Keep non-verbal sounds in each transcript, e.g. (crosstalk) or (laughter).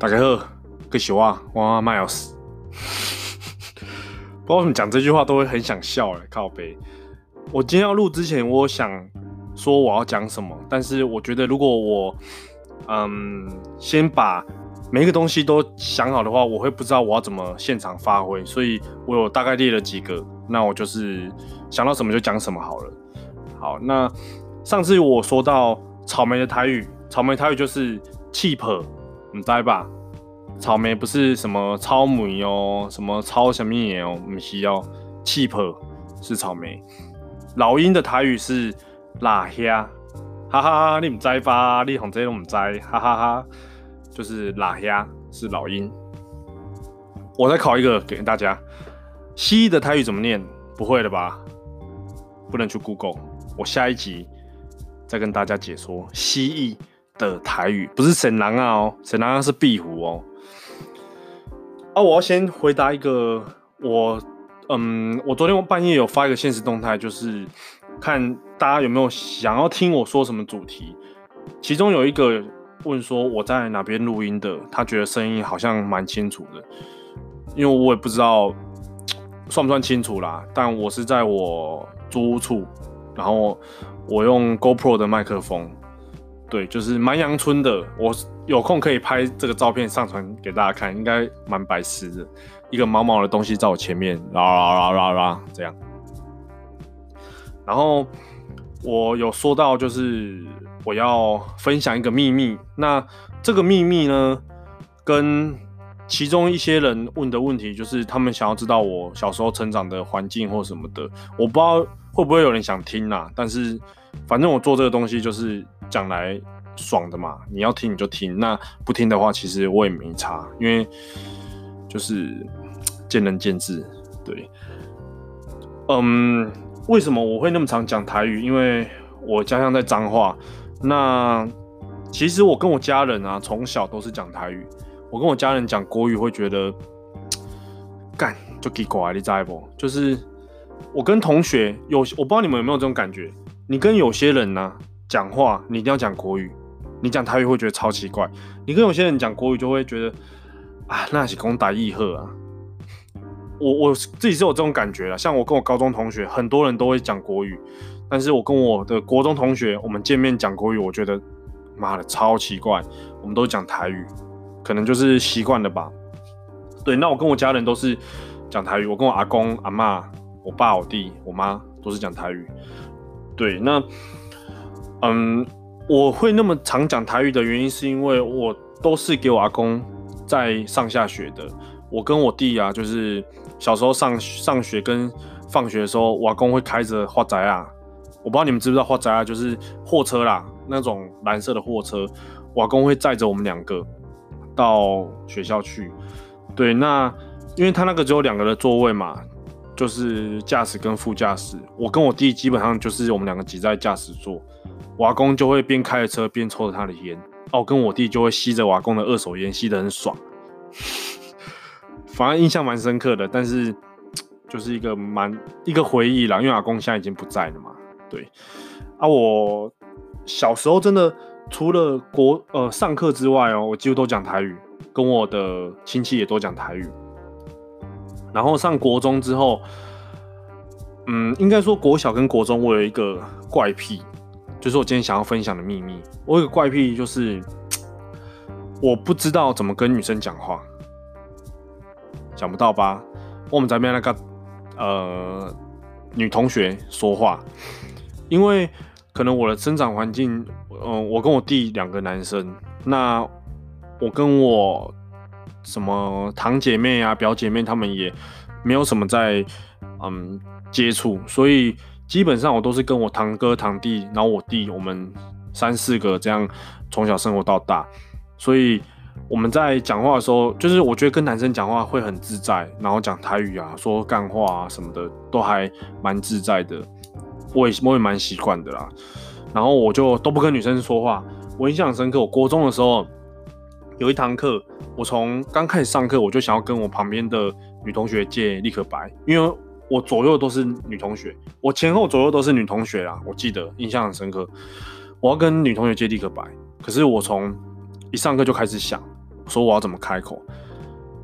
大家好，各位小啊，我 Miles。(laughs) 不知道为什么讲这句话都会很想笑哎，靠北。我今天要录之前，我想说我要讲什么，但是我觉得如果我嗯先把每一个东西都想好的话，我会不知道我要怎么现场发挥，所以我有大概列了几个，那我就是想到什么就讲什么好了。好，那上次我说到草莓的台语，草莓台语就是 cheap。唔知吧？草莓不是什么超莓哦，什么超什么嘢哦，不是哦，cheap 是草莓。老鹰的台语是辣虾，哈哈哈！你唔知吧？你红这都唔知，哈哈哈！就是辣虾是老鹰。我再考一个给大家，蜥蜴的台语怎么念？不会了吧？不能去 Google。我下一集再跟大家解说蜥蜴。的台语不是沈狼啊哦，神狼是壁虎哦。啊，我要先回答一个，我嗯，我昨天半夜有发一个现实动态，就是看大家有没有想要听我说什么主题。其中有一个问说我在哪边录音的，他觉得声音好像蛮清楚的，因为我也不知道算不算清楚啦。但我是在我租屋处，然后我用 GoPro 的麦克风。对，就是蛮阳春的。我有空可以拍这个照片上传给大家看，应该蛮白痴的。一个毛毛的东西在我前面，啦啦啦啦啦这样。然后我有说到，就是我要分享一个秘密。那这个秘密呢，跟其中一些人问的问题，就是他们想要知道我小时候成长的环境或什么的。我不知道会不会有人想听啊，但是反正我做这个东西就是。讲来爽的嘛，你要听你就听，那不听的话，其实我也没差，因为就是见仁见智。对，嗯，为什么我会那么常讲台语？因为我家乡在彰化，那其实我跟我家人啊，从小都是讲台语。我跟我家人讲国语会觉得 (tsk) 干就给过来，你知不？就是我跟同学有，我不知道你们有没有这种感觉，你跟有些人呢、讲话你一定要讲国语，你讲台语会觉得超奇怪。你跟有些人讲国语就会觉得啊，那是讲台语好啊。我我自己是有这种感觉啦，像我跟我高中同学，很多人都会讲国语，但是我跟我的国中同学，我们见面讲国语，我觉得妈的超奇怪。我们都讲台语，可能就是习惯了吧。对，那我跟我家人都是讲台语，我跟我阿公阿嬷、我爸我弟我妈都是讲台语。对，那。嗯，我会那么常讲台语的原因，是因为我都是给我阿公在上下学的。我跟我弟啊，就是小时候上上学跟放学的时候，我阿公会开着花仔啊。我不知道你们知不知道花仔啊，就是货车啦，那种蓝色的货车。我阿公会载着我们两个到学校去。对，那因为他那个只有两个的座位嘛，就是驾驶跟副驾驶。我跟我弟基本上就是我们两个挤在驾驶座。瓦工就会边开着车边抽着他的烟，哦，跟我弟就会吸着瓦工的二手烟，吸得很爽，反而印象蛮深刻的。但是就是一个蛮一个回忆啦，因为阿公现在已经不在了嘛。对啊，我小时候真的除了国呃上课之外哦，我几乎都讲台语，跟我的亲戚也都讲台语。然后上国中之后，嗯，应该说国小跟国中我有一个怪癖。就是我今天想要分享的秘密。我有个怪癖，就是我不知道怎么跟女生讲话，想不到吧？我们在边那个呃女同学说话，因为可能我的生长环境，嗯、我跟我弟两个男生，那我跟我什么堂姐妹啊、表姐妹，他们也没有什么在嗯接触，所以。基本上我都是跟我堂哥堂弟，然后我弟，我们三四个这样从小生活到大，所以我们在讲话的时候，就是我觉得跟男生讲话会很自在，然后讲台语啊，说干话啊什么的都还蛮自在的，我也我也蛮习惯的啦。然后我就都不跟女生说话，我印象很深刻。我国中的时候有一堂课，我从刚开始上课我就想要跟我旁边的女同学借立可白，因为。我左右都是女同学，我前后左右都是女同学啊，我记得印象很深刻。我要跟女同学借立可白，可是我从一上课就开始想，说我要怎么开口。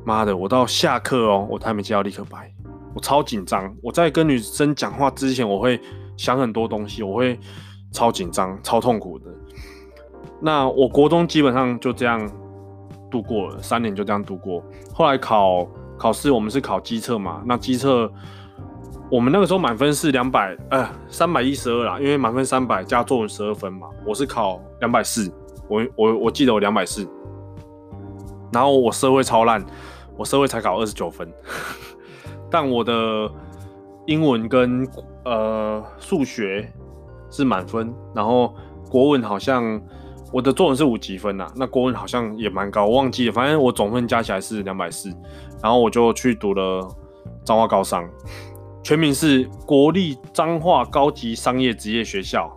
妈的，我到下课哦，我都还没接到立可白，我超紧张。我在跟女生讲话之前，我会想很多东西，我会超紧张、超痛苦的。那我国中基本上就这样度过了，三年就这样度过。后来考考试，我们是考机测嘛？那机测我们那个时候满分是两百，呃，三百一十二啦，因为满分三百加作文十二分嘛。我是考两百四，我我我记得我两百四，然后我社会超烂。我社会才考二十九分，(laughs) 但我的英文跟呃数学是满分，然后国文好像我的作文是五级分呐，那国文好像也蛮高，我忘记了，反正我总分加起来是两百四，然后我就去读了彰化高商，全名是国立彰化高级商业职业学校，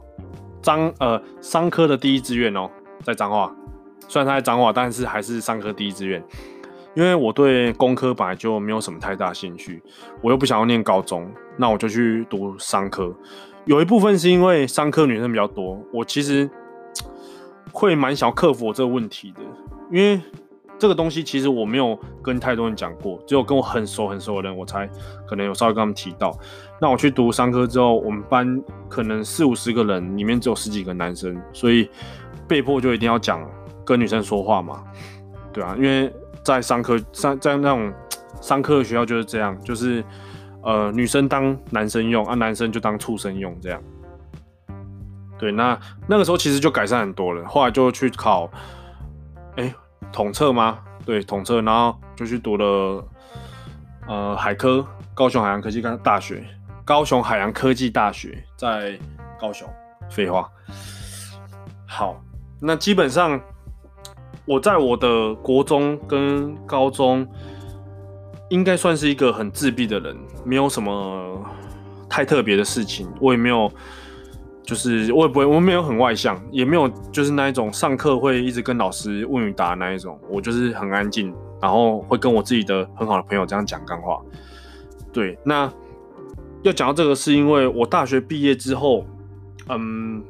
彰呃商科的第一志愿哦，在彰化，虽然它在彰化，但是还是商科第一志愿。因为我对工科本来就没有什么太大兴趣，我又不想要念高中，那我就去读商科。有一部分是因为商科女生比较多，我其实会蛮想要克服我这个问题的。因为这个东西其实我没有跟太多人讲过，只有跟我很熟很熟的人，我才可能有稍微跟他们提到。那我去读商科之后，我们班可能四五十个人，里面只有十几个男生，所以被迫就一定要讲跟女生说话嘛，对啊，因为。在商科商在那种商科的学校就是这样，就是呃女生当男生用啊，男生就当畜生用这样。对，那那个时候其实就改善很多了。后来就去考，哎、统测吗？对，统测，然后就去读了呃海科，高雄海洋科技大学，高雄海洋科技大学在高雄。废话。好，那基本上。我在我的国中跟高中，应该算是一个很自闭的人，没有什么太特别的事情。我也没有，就是我也不会，我没有很外向，也没有就是那一种上课会一直跟老师问与答那一种。我就是很安静，然后会跟我自己的很好的朋友这样讲干话。对，那要讲到这个，是因为我大学毕业之后，嗯，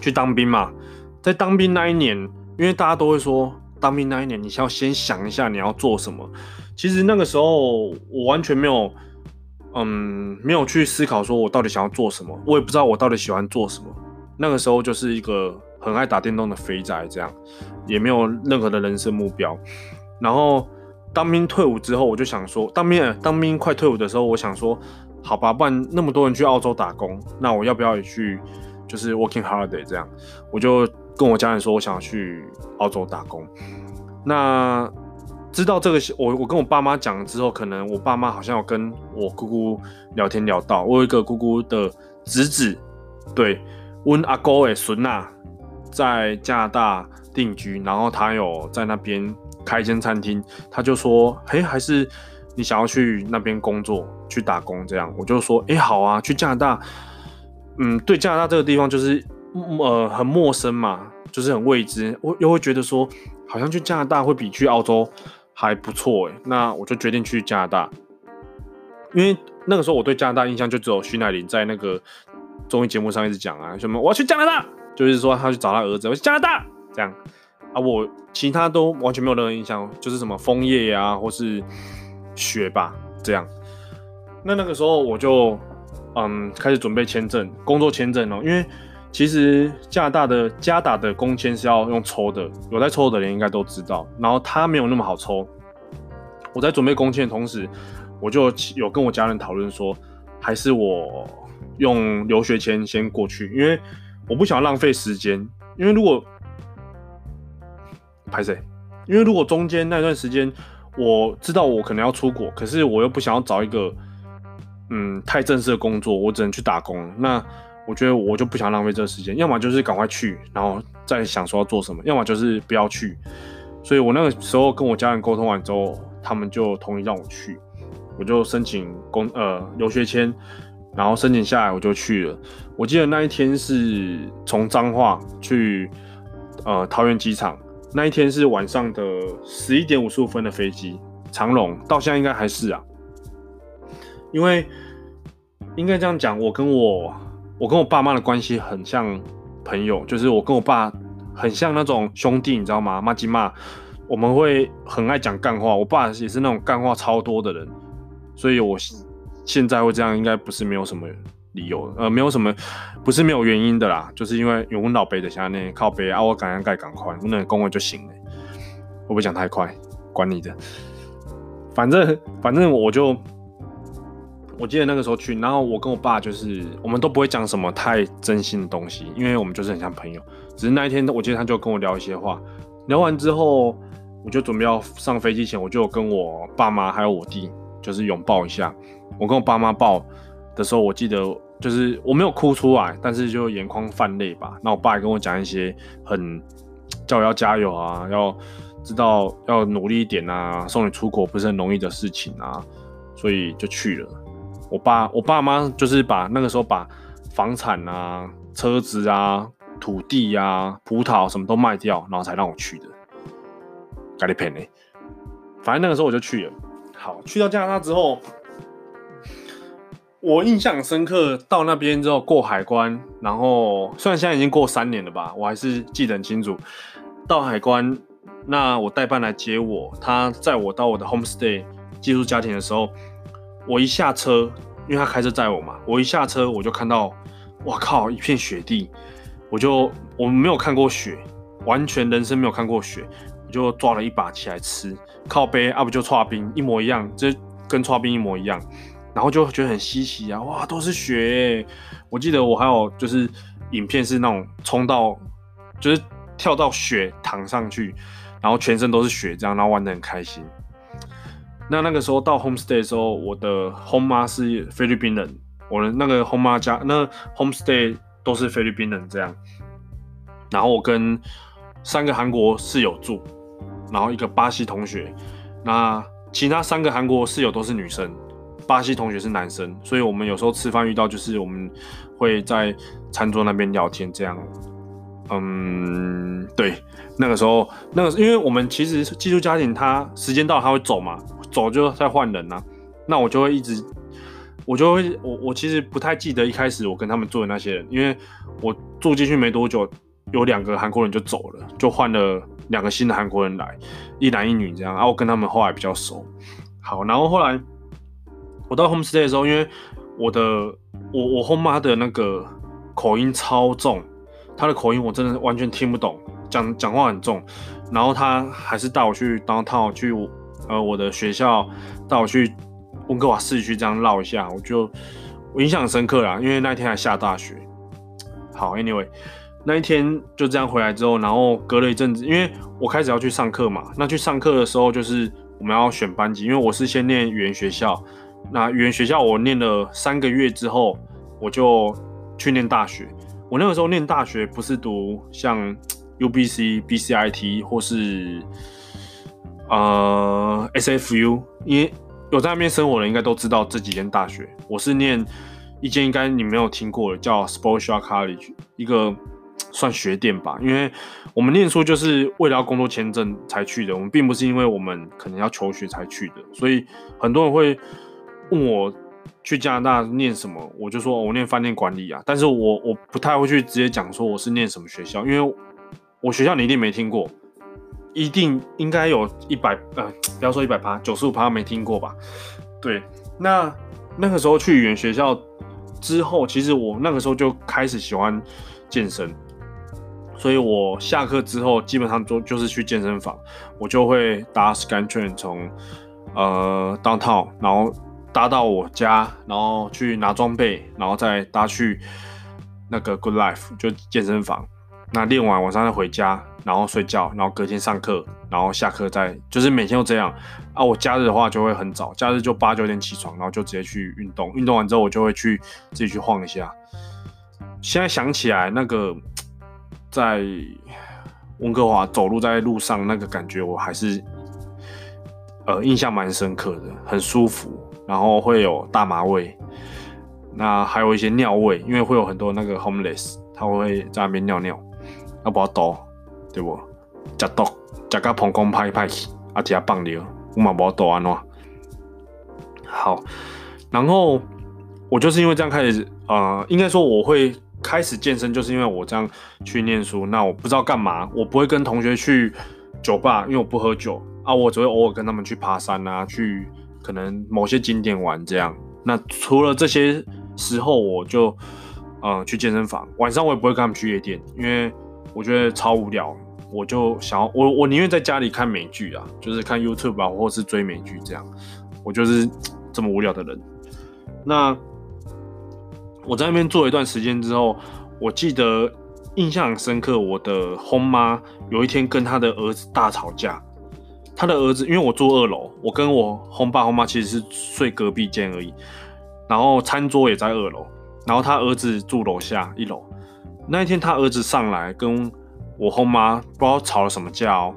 去当兵嘛，在当兵那一年。因为大家都会说，当兵那一年，你要先想一下你要做什么。其实那个时候我完全没有，嗯，没有去思考说我到底想要做什么。我也不知道我到底喜欢做什么。那个时候就是一个很爱打电动的肥宅，这样也没有任何的人生目标。然后当兵退伍之后，我就想说，当兵当兵快退伍的时候，我想说，好吧，不然那么多人去澳洲打工，那我要不要也去，就是 working holiday 这样，我就。跟我家人说，我想去澳洲打工。那知道这个，我我跟我爸妈讲了之后，可能我爸妈好像有跟我姑姑聊天聊到，我有一个姑姑的侄子，对，温阿哥诶孙呐，在加拿大定居，然后他有在那边开一间餐厅，他就说，嘿，还是你想要去那边工作，去打工这样，我就说，哎，好啊，去加拿大，嗯，对，加拿大这个地方就是。呃，很陌生嘛，就是很未知。我又会觉得说，好像去加拿大会比去澳洲还不错诶。那我就决定去加拿大，因为那个时候我对加拿大印象就只有徐乃麟在那个综艺节目上一直讲啊，什么我要去加拿大，就是说他去找他儿子，我去加拿大这样啊。我其他都完全没有任何印象，就是什么枫叶呀，或是雪吧这样。那那个时候我就嗯开始准备签证，工作签证哦，因为。其实加拿大的加打的工签是要用抽的，有在抽的人应该都知道。然后他没有那么好抽。我在准备工签的同时，我就有跟我家人讨论说，还是我用留学签先过去，因为我不想浪费时间。因为如果拍谁？因为如果中间那段时间我知道我可能要出国，可是我又不想要找一个嗯太正式的工作，我只能去打工。那我觉得我就不想浪费这个时间，要么就是赶快去，然后再想说要做什么；要么就是不要去。所以我那个时候跟我家人沟通完之后，他们就同意让我去，我就申请工呃留学签，然后申请下来我就去了。我记得那一天是从彰化去呃桃园机场，那一天是晚上的十一点五十五分的飞机，长荣到现在应该还是啊，因为应该这样讲，我跟我。我跟我爸妈的关系很像朋友，就是我跟我爸很像那种兄弟，你知道吗？麻吉嘛，我们会很爱讲干话。我爸也是那种干话超多的人，所以我现在会这样，应该不是没有什么理由，呃，没有什么，不是没有原因的啦，就是因为有我老辈的下那靠背啊，我赶赶赶快，我能恭维就行了。会不会讲太快？管你的，反正反正我就。我记得那个时候去，然后我跟我爸就是，我们都不会讲什么太真心的东西，因为我们就是很像朋友。只是那一天，我记得他就跟我聊一些话，聊完之后，我就准备要上飞机前，我就跟我爸妈还有我弟就是拥抱一下。我跟我爸妈抱的时候，我记得就是我没有哭出来，但是就眼眶泛泪吧。那我爸也跟我讲一些很叫我要加油啊，要知道要努力一点啊，送你出国不是很容易的事情啊，所以就去了。我爸我爸妈就是把那个时候把房产啊、车子啊、土地啊、葡萄什么都卖掉，然后才让我去的。咖喱片呢？反正那个时候我就去了。好，去到加拿大之后，我印象深刻。到那边之后过海关，然后虽然现在已经过三年了吧，我还是记得很清楚。到海关，那我代办来接我，他载我到我的 homestay 寄宿家庭的时候。我一下车，因为他开车载我嘛，我一下车我就看到，哇靠，一片雪地，我就我们没有看过雪，完全人生没有看过雪，我就抓了一把起来吃，靠背啊不就剉冰一模一样，这跟剉冰一模一样，然后就觉得很稀奇啊，哇都是雪，我记得我还有就是影片是那种冲到，就是跳到雪躺上去，然后全身都是雪这样，然后玩得很开心。那那个时候到 homestay 的时候，我的 home 妈是菲律宾人，我的那个 home 妈家那 homestay 都是菲律宾人这样。然后我跟三个韩国室友住，然后一个巴西同学，那其他三个韩国室友都是女生，巴西同学是男生，所以我们有时候吃饭遇到就是我们会在餐桌那边聊天这样。嗯，对，那个时候那个因为我们其实寄宿家庭他时间到他会走嘛。走就再换人呐、那我就会一直，我就会我我其实不太记得一开始我跟他们住的那些人，因为我住进去没多久，有两个韩国人就走了，就换了两个新的韩国人来，一男一女这样，然后我跟他们后来比较熟。好，然后后来我到 homestay 的时候，因为我的我我后妈的那个口音超重，她的口音我真的完全听不懂，讲讲话很重，然后她还是带我去 downtown 去。呃，我的学校带我去温哥华市区这样绕一下，我就我印象深刻啦，因为那一天还下大雪。好，Anyway，那一天就这样回来之后，然后隔了一阵子，因为我开始要去上课嘛，那去上课的时候就是我们要选班级，因为我是先念语言学校，那语言学校我念了三个月之后，我就去念大学。我那个时候念大学不是读像 UBC、BCIT 或是。呃，SFU，因为有在那边生活的人应该都知道这几间大学。我是念一间应该你没有听过的，叫 Sportshot College，一个算学店吧。因为我们念书就是为了要工作签证才去的，我们并不是因为我们可能要求学才去的。所以很多人会问我去加拿大念什么，我就说我念饭店管理啊。但是我我不太会去直接讲说我是念什么学校，因为我学校你一定没听过。一定应该有一百呃，(tsk) 不要说一百趴，九十五趴没听过吧？对，那那个时候去语言学校之后，其实我那个时候就开始喜欢健身，所以我下课之后基本上就就是去健身房，我就会搭 scan train 从呃 Downtown，然后搭到我家，然后去拿装备，然后再搭去那个 Good Life 就健身房。那练完晚上再回家，然后睡觉，然后隔天上课，然后下课再就是每天都这样啊。我假日的话就会很早，假日就八九点起床，然后就直接去运动。运动完之后，我就会去自己去晃一下。现在想起来，那个 (tsk) 在温哥华走路在路上那个感觉，我还是呃印象蛮深刻的，很舒服，然后会有大麻味，那还有一些尿味，因为会有很多那个 homeless，他会在那边尿尿。啊，无多，对不？食毒，食甲膀胱歹歹去，啊，食放尿，我嘛无多安怎？好，然后我就是因为这样开始，呃，应该说我会开始健身，就是因为我这样去念书。那我不知道干嘛，我不会跟同学去酒吧，因为我不喝酒啊，我只会偶尔跟他们去爬山啊，去可能某些景点玩这样。那除了这些时候，我就嗯去健身房。晚上我也不会跟他们去夜店，因为我觉得超无聊。我就想要我我宁愿在家里看美剧啊，就是看 YouTube 啊，或是追美剧这样。我就是这么无聊的人。那我在那边做一段时间之后，我记得印象很深刻，我的轰妈有一天跟他的儿子大吵架。他的儿子，因为我住二楼，我跟我轰爸轰妈其实是睡隔壁间而已，然后餐桌也在二楼，然后他儿子住楼下一楼。那一天他儿子上来跟我后妈不知道吵了什么架哦，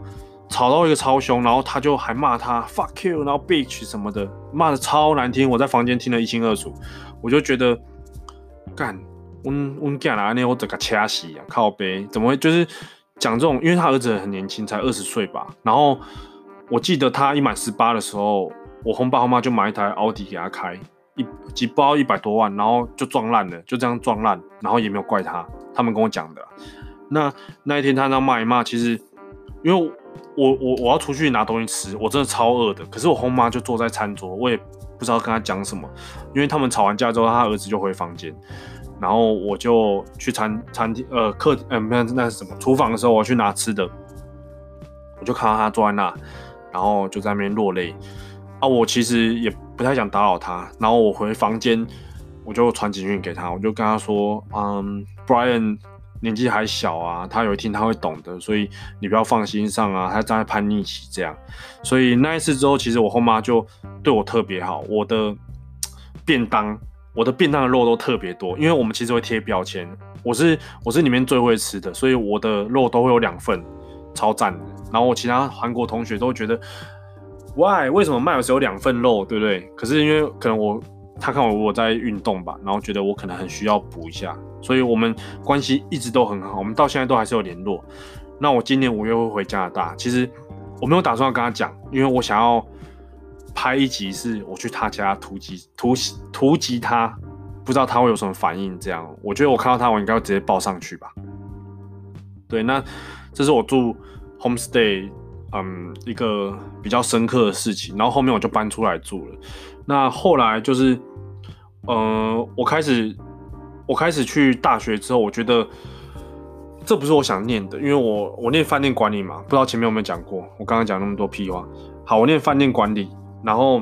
吵到一个超凶，然后他就还骂他 fuck you，然后 bitch 什么的，骂得超难听，我在房间听得一清二楚，我就觉得干，我我干哪呢？我整个掐死啊，靠背，怎么会就是讲这种？因为他儿子很年轻，才二十岁吧，然后。我记得他一满十八的时候，我轰爸轰妈就买一台奥迪给他开，一几包一百多万，然后就撞烂了，就这样撞烂，然后也没有怪他，他们跟我讲的。那那一天他那骂一骂，其实因为我我我要出去拿东西吃，我真的超饿的，可是我后妈就坐在餐桌，我也不知道跟他讲什么，因为他们吵完架之后，他儿子就回房间，然后我就去餐餐厅呃客呃没有那是什么厨房的时候，我去拿吃的，我就看到他坐在那。然后就在那边落泪啊！我其实也不太想打扰他。然后我回房间，我就传简讯给他，我就跟他说：“嗯，Brian 年纪还小啊，他有一天他会懂的，所以你不要放心上啊。他正在叛逆期，这样。所以那一次之后，其实我后妈就对我特别好。我的便当，我的便当的肉都特别多，因为我们其实会贴标签，我是我是里面最会吃的，所以我的肉都会有两份，超赞的。”然后我其他韩国同学都觉得，Why？为什么麦有只有两份肉，对不对？可是因为可能我他看我我在运动吧，然后觉得我可能很需要补一下，所以我们关系一直都很好，我们到现在都还是有联络。那我今年五月会回加拿大，其实我没有打算要跟他讲，因为我想要拍一集是我去他家突击突突击他，不知道他会有什么反应。这样，我觉得我看到他，我应该会直接报上去吧。对，那这是我住。Homestay，嗯，一个比较深刻的事情，然后后面我就搬出来住了。那后来就是，呃，我开始，我开始去大学之后，我觉得这不是我想念的，因为我我念饭店管理嘛，不知道前面有没有讲过。我刚刚讲那么多屁话，好，我念饭店管理，然后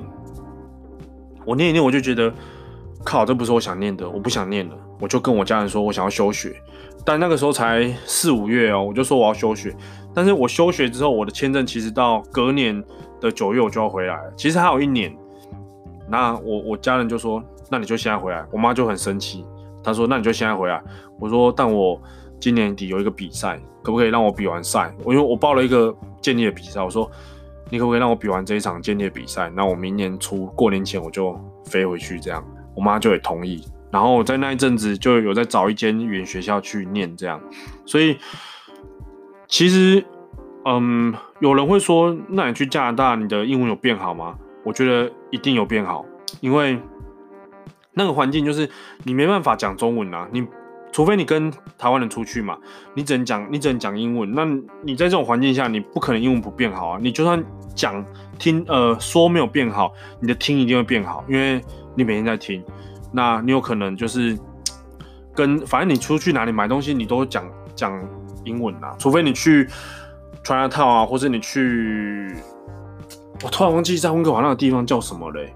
我念一念，我就觉得，靠，这不是我想念的，我不想念了，我就跟我家人说我想要休学。但那个时候才四五月哦，我就说我要休学。但是我休学之后，我的签证其实到隔年的九月我就要回来了。其实还有一年。那我我家人就说：“那你就现在回来。”我妈就很生气，她说：“那你就现在回来。”我说：“但我今年底有一个比赛，可不可以让我比完赛？我因为我报了一个健力的比赛，我说你可不可以让我比完这一场健力的比赛？那我明年初过年前我就飞回去。这样，我妈就也同意。然后我在那一阵子就有在找一间语言学校去念，这样，所以其实，嗯，有人会说，那你去加拿大，你的英文有变好吗？我觉得一定有变好，因为那个环境就是你没办法讲中文啊，你除非你跟台湾人出去嘛，你只能讲你只能讲英文，那你在这种环境下，你不可能英文不变好啊，你就算讲听呃说没有变好，你的听一定会变好，因为你每天在听。那你有可能就是跟反正你出去哪里买东西，你都讲讲英文啊，除非你去 Chinatown 啊，或者你去，我突然忘记在温哥华那个地方叫什么嘞，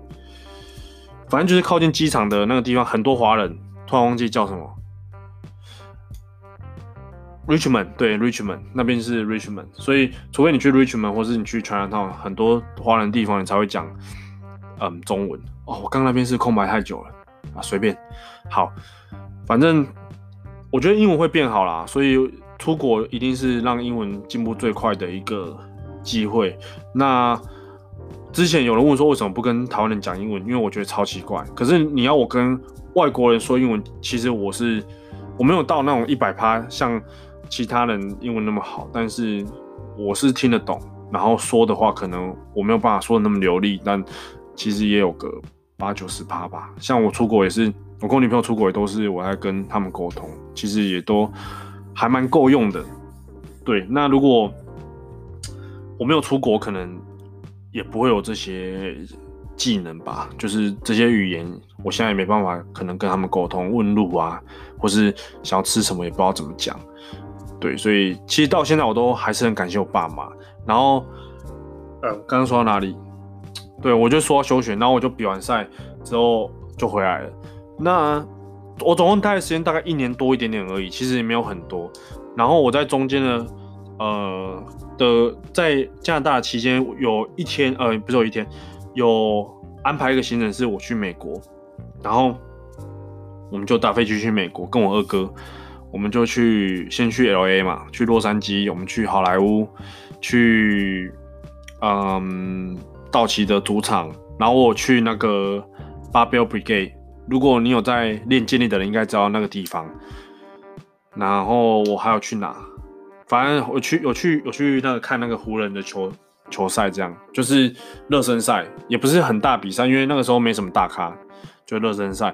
反正就是靠近机场的那个地方，很多华人，突然忘记叫什么，Richmond，对，Richmond 那边是 Richmond，所以除非你去 Richmond 或是你去 Chinatown，很多华人地方你才会讲嗯中文。哦，我刚那边是空白太久了。啊，随便，好，反正我觉得英文会变好啦，所以出国一定是让英文进步最快的一个机会。那之前有人问说，为什么不跟台湾人讲英文？因为我觉得超奇怪。可是你要我跟外国人说英文，其实我是我没有到那种一百趴像其他人英文那么好，但是我是听得懂，然后说的话可能我没有办法说的那么流利，但其实也有个。八九十趴吧，像我出国也是，我跟我女朋友出国也都是我在跟他们沟通，其实也都还蛮够用的。对，那如果我没有出国，可能也不会有这些技能吧。就是这些语言，我现在也没办法，可能跟他们沟通、问路啊，或是想要吃什么也不知道怎么讲。对，所以其实到现在我都还是很感谢我爸妈。然后，呃，刚刚说到哪里？对，我就说要休学，然后我就比完赛之后就回来了。那我总共待的时间大概一年多一点点而已，其实也没有很多。然后我在中间呢，呃的在加拿大的期间有一天，呃，不是有一天，有安排一个行程是我去美国，然后我们就搭飞机去美国，跟我二哥。我们就去先去 LA 嘛，去洛杉矶，我们去好莱坞，去嗯道奇的主场，然后我去那个 b a r b e l Brigade。如果你有在练健力的人，应该知道那个地方。然后我还有去哪？反正我去有去有去那个看那个湖人的球球赛，这样就是热身赛，也不是很大比赛，因为那个时候没什么大咖，就热身赛。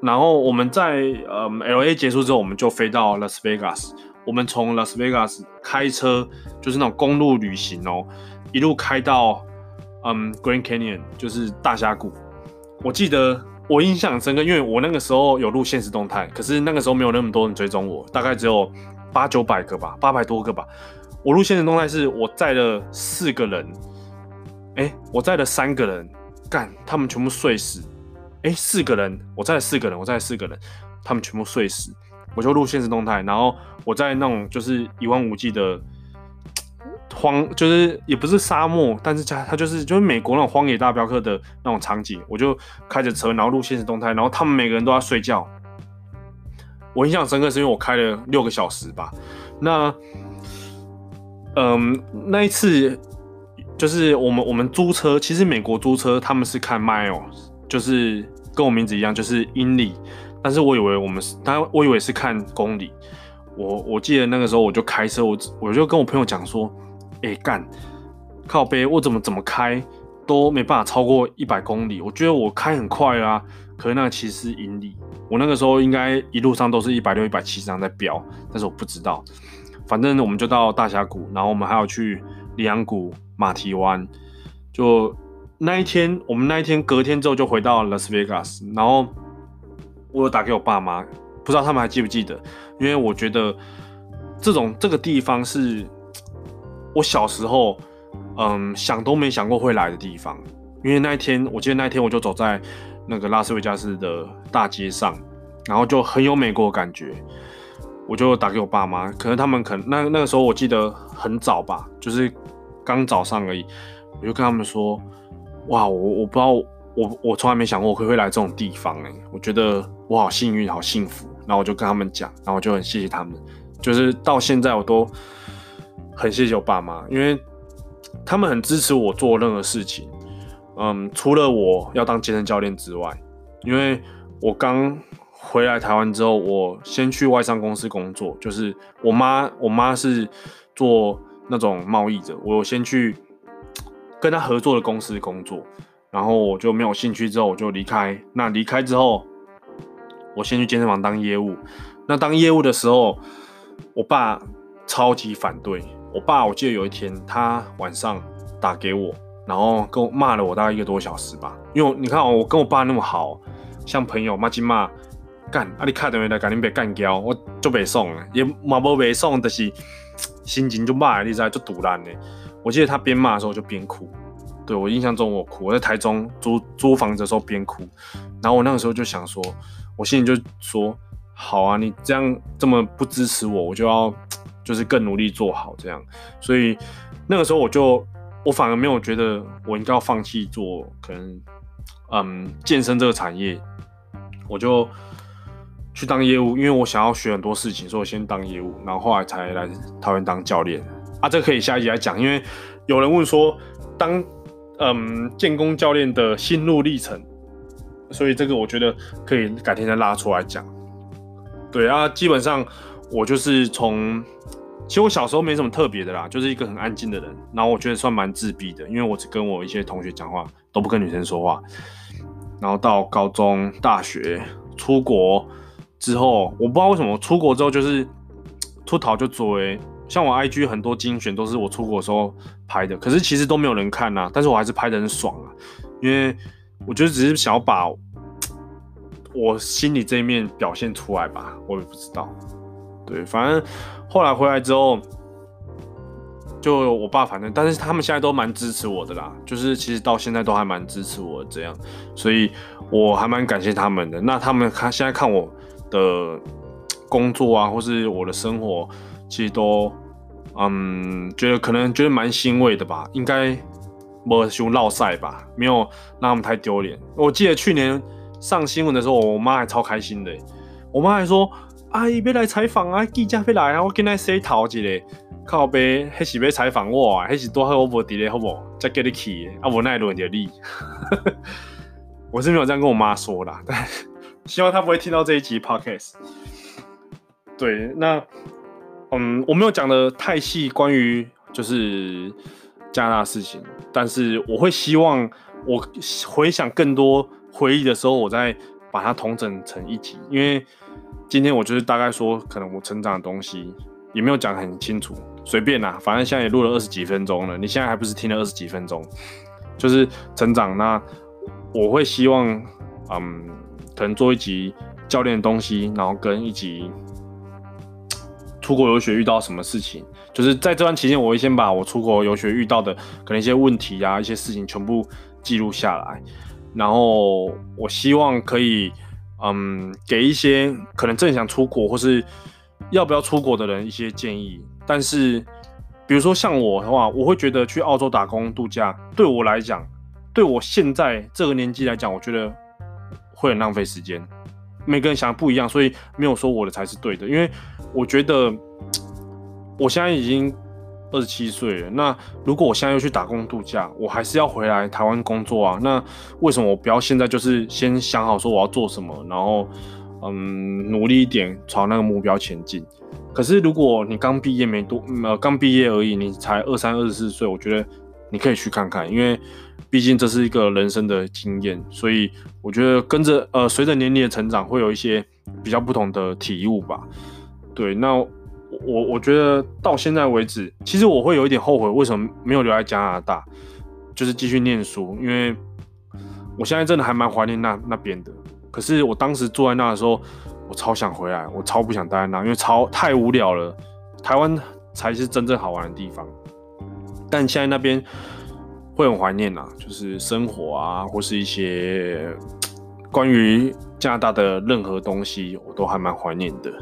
然后我们在呃 LA 结束之后，我们就飞到 Las Vegas。我们从 Las Vegas 开车，就是那种公路旅行哦，一路开到嗯 Grand Canyon，就是大峡谷。我记得我印象深刻，因为我那个时候有录现实动态，可是那个时候没有那么多人追踪我，大概只有八九百个吧，八百多个吧。我录现实动态是我载了四个人，哎，我载了三个人，干，他们全部睡死。哎，四个人，我载了四个人，我载了四个人，他们全部睡死，我就录现实动态，然后我在那种就是一望无际的荒，就是也不是沙漠，但是它它就是就是美国那种荒野大镖客的那种场景，我就开着车，然后录现实动态，然后他们每个人都在睡觉。我印象深刻是因为我开了六个小时吧，那嗯，那一次就是我们我们租车，其实美国租车他们是看 mile，。就是跟我名字一样，就是英里，但是我以为我们是，他我以为是看公里。我我记得那个时候我就开车，我我就跟我朋友讲说，哎、干，靠背，我怎么怎么开都没办法超过一百公里。我觉得我开很快啊，可是那其实是英里。我那个时候应该一路上都是一百六、一百七这样在飙，但是我不知道。反正我们就到大峡谷，然后我们还要去里昂谷、马蹄湾，就。那一天，我们那一天隔天之后就回到拉斯维加斯，然后我有打给我爸妈，不知道他们还记不记得，因为我觉得这种这个地方是我小时候嗯想都没想过会来的地方，因为那一天我记得那一天我就走在那个拉斯维加斯的大街上，然后就很有美国的感觉，我就打给我爸妈，可能他们可能那那个时候我记得很早吧，就是刚早上而已，我就跟他们说。哇，我我不知道，我我从来没想过我会会来这种地方哎，我觉得我好幸运，好幸福。然后我就跟他们讲，然后我就很谢谢他们，就是到现在我都很谢谢我爸妈，因为他们很支持我做任何事情。嗯，除了我要当健身教练之外，因为我刚回来台湾之后，我先去外商公司工作，就是我妈我妈是做那种贸易的，我先去。跟他合作的公司工作，然后我就没有兴趣，之后我就离开。那离开之后，我先去健身房当业务。那当业务的时候，我爸超级反对。我爸，我记得有一天他晚上打给我，然后跟我骂了我大概一个多小时吧。因为你看我跟我爸那么好，像朋友，骂鸡骂干，啊你看到没来赶紧被干掉，我就被送了，也嘛不被送，但是心情就骂，你知道就堵烂呢。我记得他边骂的时候就边哭，对，我印象中我哭，我在台中租租房子的时候边哭，然后我那个时候就想说，我心里就说，好啊，你这样这么不支持我，我就要就是更努力做好这样，所以那个时候我就我反而没有觉得我应该要放弃做可能嗯健身这个产业，我就去当业务，因为我想要学很多事情，所以我先当业务，然后后来才来台湾当教练。啊，这可以下一集来讲，因为有人问说当嗯健工教练的心路历程，所以这个我觉得可以改天再拉出来讲。对啊，基本上我就是从，其实我小时候没什么特别的啦，就是一个很安静的人，然后我觉得算蛮自闭的，因为我只跟我一些同学讲话，都不跟女生说话。然后到高中、大学、出国之后，我不知道为什么出国之后就是出逃就追。像我 IG 很多精选都是我出国的时候拍的，可是其实都没有人看呐、但是我还是拍得很爽啊，因为我觉得只是想要把 (tsk) 我心里这一面表现出来吧，我也不知道。对，反正后来回来之后。就我爸，反正，但是他们现在都蛮支持我的啦，就是其实到现在都还蛮支持我这样，所以我还蛮感谢他们的。那他们看现在看我的工作啊，或是我的生活，其实都嗯，觉得可能觉得蛮欣慰的吧，应该没熊落赛吧，没有让他们太丢脸。我记得去年上新闻的时候，我妈还超开心的，我妈还说：“阿姨别来采访啊，记者别来啊，我跟他洗头一个。”靠北，还是要采访我啊？还是多好我无伫咧，好不？再给你去，啊，无奈轮着你。(laughs) 我是没有这样跟我妈说啦，但 (laughs) 希望她不会听到这一集 podcast。对，那嗯，我没有讲的太细，关于就是加拿大事情，但是我会希望我回想更多回忆的时候，我再把它统整成一集，因为今天我就是大概说，可能我成长的东西也没有讲很清楚。随便啦，反正现在也录了二十几分钟了，你现在还不是听了二十几分钟，就是成长。那我会希望，嗯，可能做一集教练的东西，然后跟一集出国游学遇到什么事情，就是在这段期间，我会先把我出国游学遇到的可能一些问题啊，一些事情全部记录下来，然后我希望可以，嗯，给一些可能正想出国或是要不要出国的人一些建议。但是，比如说像我的话，我会觉得去澳洲打工度假，对我来讲，对我现在这个年纪来讲，我觉得会很浪费时间。每个人想的不一样，所以没有说我的才是对的。因为我觉得我现在已经二十七岁了，那如果我现在又去打工度假，我还是要回来台湾工作啊。那为什么我不要现在就是先想好说我要做什么，然后嗯努力一点朝那个目标前进？可是，如果你刚毕业没多，呃，刚毕业而已，你才二三、二十四岁，我觉得你可以去看看，因为毕竟这是一个人生的经验，所以我觉得跟着，呃，随着年龄的成长，会有一些比较不同的体悟吧。对，那我我觉得到现在为止，其实我会有一点后悔，为什么没有留在加拿大，就是继续念书，因为我现在真的还蛮怀念那那边的。可是我当时坐在那的时候。我超想回来，我超不想待在那，因为超太无聊了。台湾才是真正好玩的地方，但现在那边会很怀念呐，就是生活啊，或是一些关于加拿大的任何东西，我都还蛮怀念的。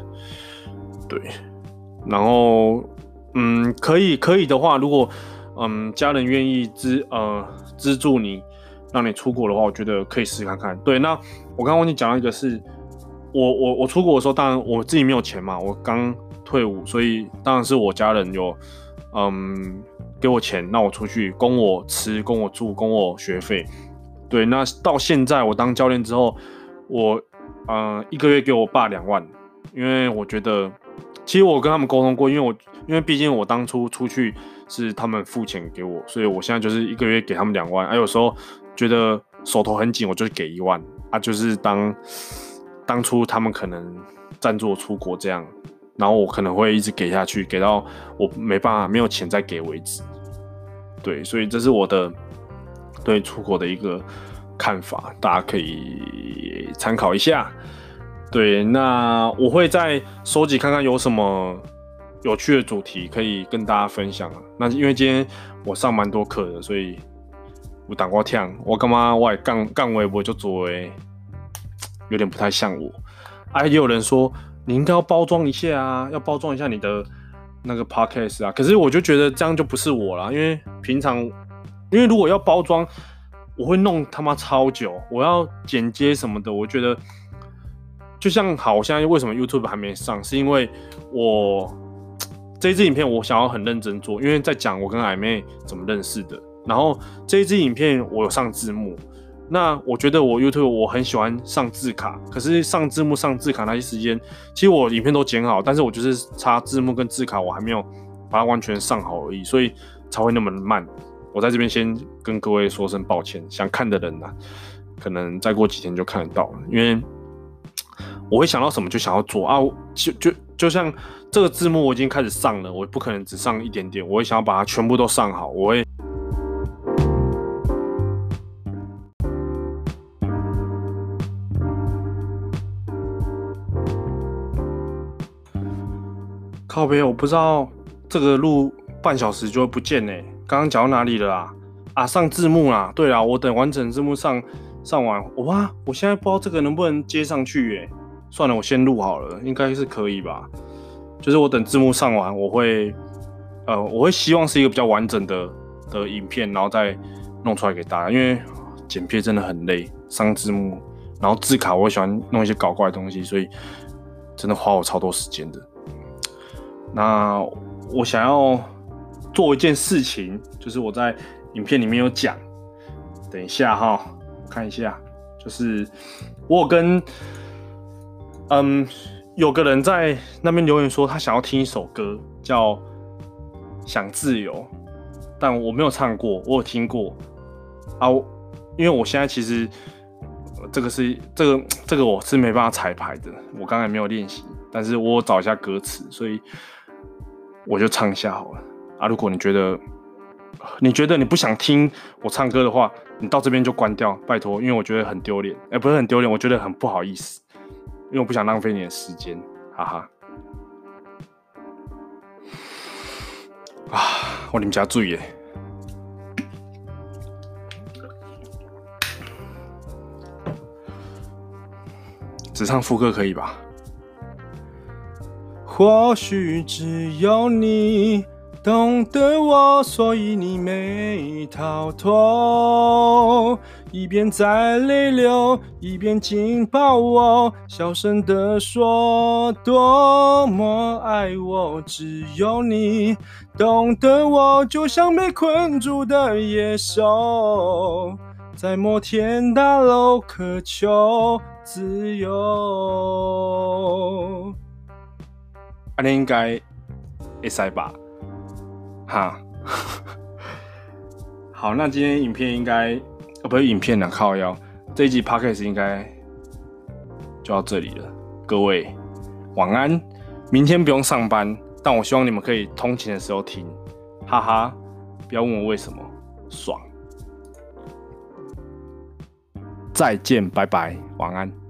对，然后嗯，可以可以的话，如果嗯家人愿意资呃资助你，让你出国的话，我觉得可以试看看。对，那我刚刚忘记讲到一个是。我我我出国的时候，当然我自己没有钱嘛，我刚退伍，所以当然是我家人有，嗯，给我钱，让我出去供我吃、供我住、供我学费。对，那到现在我当教练之后，我嗯一个月给我爸两万，因为我觉得，其实我跟他们沟通过，因为我因为毕竟我当初出去是他们付钱给我，所以我现在就是一个月给他们两万，啊有时候觉得手头很紧，我就给一万，啊就是当。当初他们可能赞助我出国这样，然后我可能会一直给下去，给到我没办法没有钱再给为止。对，所以这是我的对出国的一个看法，大家可以参考一下。对，那我会再收集看看有什么有趣的主题可以跟大家分享啊。那因为今天我上蛮多课的，所以我打过跳，我干嘛我杠杠微博就做诶。有点不太像我，啊，也有人说你应该要包装一下啊，要包装一下你的那个 podcast 啊。可是我就觉得这样就不是我啦，因为平常，因为如果要包装，我会弄他妈超久，我要剪接什么的。我觉得就像好，我现在为什么 YouTube 还没上，是因为我 (tsk) 这一支影片我想要很认真做，因为在讲我跟矮妹怎么认识的。然后这一支影片我有上字幕。那我觉得我 YouTube 我很喜欢上字卡，可是上字幕上字卡那些时间，其实我影片都剪好，但是我就是插字幕跟字卡，我还没有把它完全上好而已，所以才会那么慢。我在这边先跟各位说声抱歉，想看的人呐、可能再过几天就看得到了，因为我会想到什么就想要做啊，就就就像这个字幕我已经开始上了，我不可能只上一点点，我会想要把它全部都上好，我会。靠边，我不知道这个录半小时就会不见呢。刚刚讲到哪里了啦？啊，上字幕啦。对啦，我等完整字幕上上完，哇，我现在不知道这个能不能接上去耶。算了，我先录好了，应该是可以吧。就是我等字幕上完，我会呃，我会希望是一个比较完整的的影片，然后再弄出来给大家。因为剪片真的很累，上字幕，然后字卡，我喜欢弄一些搞怪的东西，所以真的花我超多时间的。那我想要做一件事情，就是我在影片里面有讲，等一下哈，看一下，就是我有跟嗯有个人在那边留言说他想要听一首歌，叫《想自由》，但我没有唱过，我有听过啊，因为我现在其实这个是这个这个我是没办法彩排的，我刚才没有练习，但是我找一下歌词，所以。我就唱一下好了啊！如果你觉得你觉得你不想听我唱歌的话，你到这边就关掉，拜托，因为我觉得很丢脸，哎、不是很丢脸，我觉得很不好意思，因为我不想浪费你的时间，哈哈。啊，我你们家注意，只唱副歌可以吧？或许只有你懂得我，所以你没逃脱。一边在泪流，一边紧抱我，小声地说多么爱我。只有你懂得我，就像被困住的野兽，在摩天大楼渴求自由。那应该会塞吧，哈，(laughs) 好，那今天影片应该，哦，不是影片了，靠腰，这一集 Podcast 应该就到这里了，各位晚安，明天不用上班，但我希望你们可以通勤的时候听，哈哈，不要问我为什么，爽，再见，拜拜，晚安。